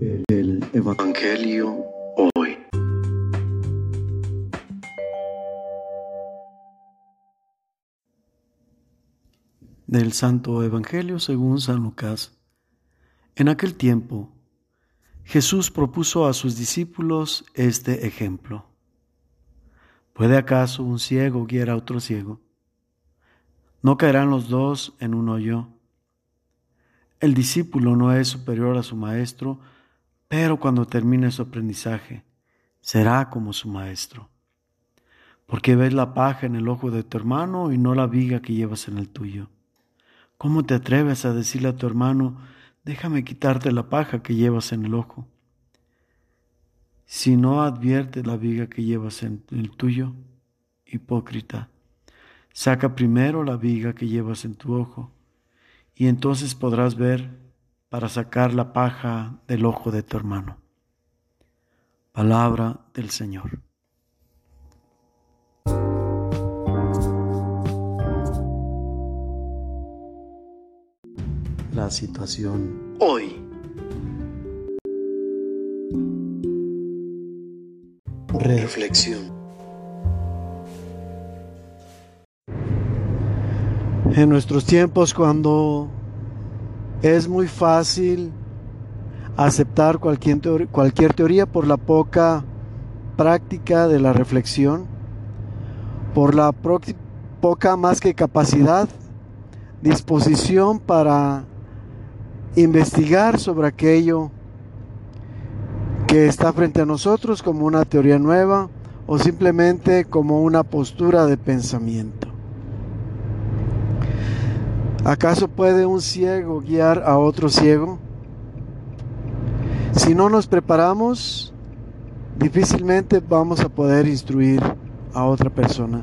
El Evangelio hoy. Del Santo Evangelio según San Lucas. En aquel tiempo, Jesús propuso a sus discípulos este ejemplo. ¿Puede acaso un ciego guiar a otro ciego? ¿No caerán los dos en un hoyo? El discípulo no es superior a su maestro, pero cuando termine su aprendizaje, será como su maestro. Porque ves la paja en el ojo de tu hermano y no la viga que llevas en el tuyo. ¿Cómo te atreves a decirle a tu hermano, déjame quitarte la paja que llevas en el ojo? Si no adviertes la viga que llevas en el tuyo, hipócrita, saca primero la viga que llevas en tu ojo y entonces podrás ver para sacar la paja del ojo de tu hermano. Palabra del Señor. La situación hoy. Reflexión. En nuestros tiempos cuando es muy fácil aceptar cualquier teoría, cualquier teoría por la poca práctica de la reflexión, por la poca más que capacidad, disposición para investigar sobre aquello que está frente a nosotros como una teoría nueva o simplemente como una postura de pensamiento. ¿Acaso puede un ciego guiar a otro ciego? Si no nos preparamos, difícilmente vamos a poder instruir a otra persona.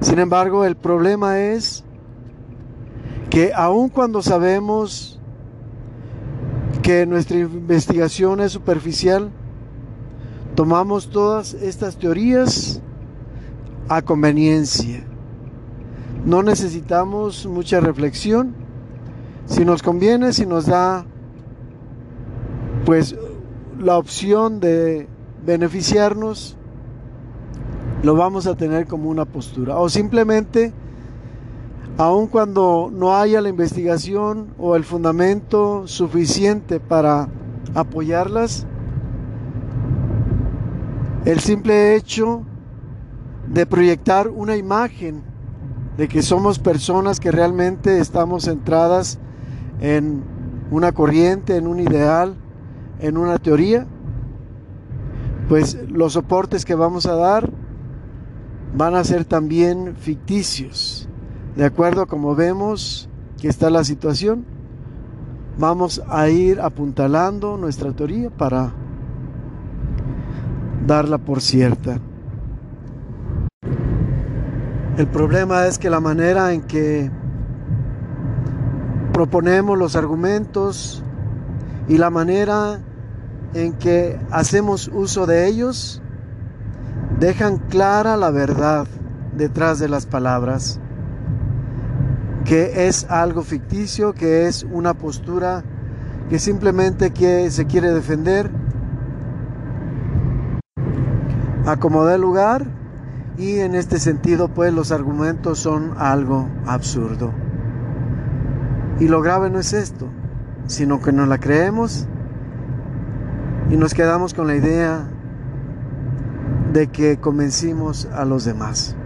Sin embargo, el problema es que aun cuando sabemos que nuestra investigación es superficial, tomamos todas estas teorías a conveniencia no necesitamos mucha reflexión. Si nos conviene, si nos da pues la opción de beneficiarnos, lo vamos a tener como una postura. O simplemente, aun cuando no haya la investigación o el fundamento suficiente para apoyarlas, el simple hecho de proyectar una imagen de que somos personas que realmente estamos centradas en una corriente, en un ideal, en una teoría, pues los soportes que vamos a dar van a ser también ficticios. De acuerdo a como vemos que está la situación, vamos a ir apuntalando nuestra teoría para darla por cierta. El problema es que la manera en que proponemos los argumentos y la manera en que hacemos uso de ellos dejan clara la verdad detrás de las palabras, que es algo ficticio, que es una postura que simplemente que se quiere defender, acomodar lugar y en este sentido, pues los argumentos son algo absurdo. Y lo grave no es esto, sino que nos la creemos y nos quedamos con la idea de que convencimos a los demás.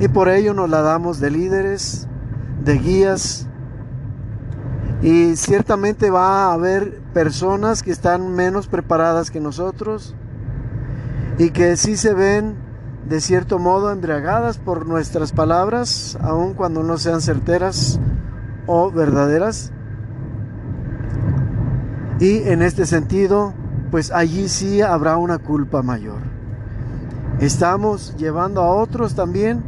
Y por ello nos la damos de líderes, de guías, y ciertamente va a haber personas que están menos preparadas que nosotros, y que sí se ven de cierto modo embriagadas por nuestras palabras, aun cuando no sean certeras o verdaderas. Y en este sentido, pues allí sí habrá una culpa mayor. Estamos llevando a otros también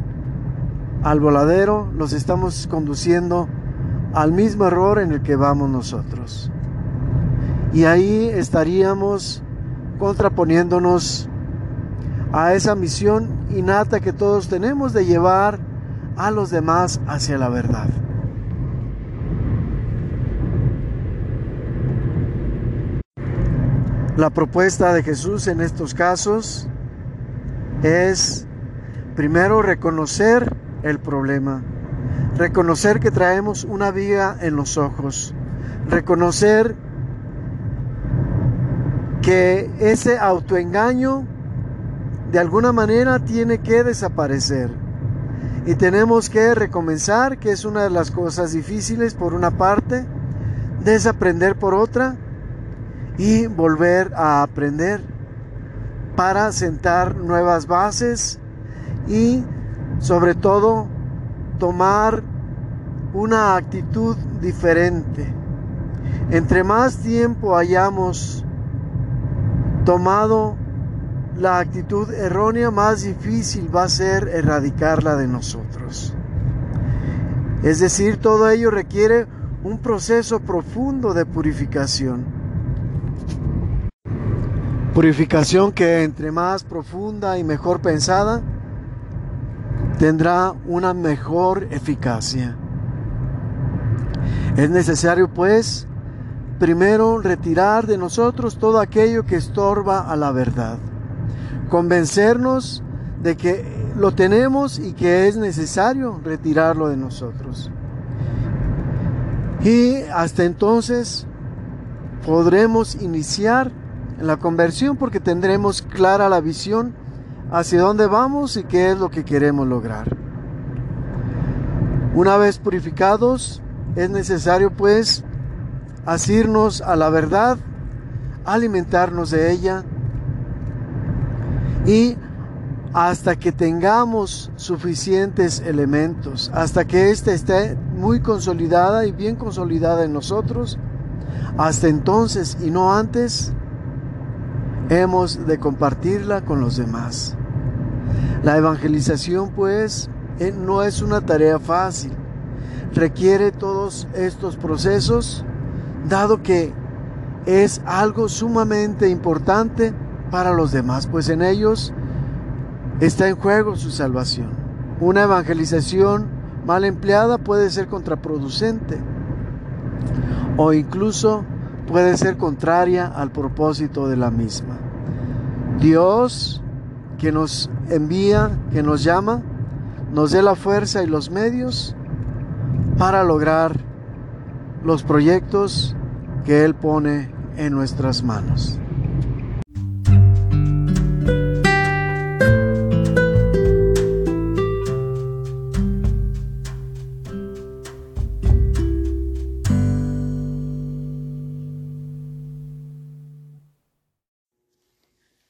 al voladero, los estamos conduciendo al mismo error en el que vamos nosotros. Y ahí estaríamos contraponiéndonos a esa misión innata que todos tenemos de llevar a los demás hacia la verdad. La propuesta de Jesús en estos casos es primero reconocer el problema, reconocer que traemos una viga en los ojos, reconocer que ese autoengaño de alguna manera tiene que desaparecer. Y tenemos que recomenzar, que es una de las cosas difíciles por una parte, desaprender por otra y volver a aprender para sentar nuevas bases y sobre todo tomar una actitud diferente. Entre más tiempo hayamos tomado la actitud errónea, más difícil va a ser erradicarla de nosotros. Es decir, todo ello requiere un proceso profundo de purificación. Purificación que entre más profunda y mejor pensada, tendrá una mejor eficacia. Es necesario pues primero retirar de nosotros todo aquello que estorba a la verdad. Convencernos de que lo tenemos y que es necesario retirarlo de nosotros. Y hasta entonces podremos iniciar la conversión porque tendremos clara la visión hacia dónde vamos y qué es lo que queremos lograr. Una vez purificados, es necesario pues asirnos a la verdad, alimentarnos de ella y hasta que tengamos suficientes elementos, hasta que ésta esté muy consolidada y bien consolidada en nosotros, hasta entonces y no antes, hemos de compartirla con los demás. La evangelización, pues, eh, no es una tarea fácil. Requiere todos estos procesos, dado que es algo sumamente importante para los demás, pues en ellos está en juego su salvación. Una evangelización mal empleada puede ser contraproducente o incluso puede ser contraria al propósito de la misma. Dios que nos envía, que nos llama, nos dé la fuerza y los medios para lograr los proyectos que Él pone en nuestras manos.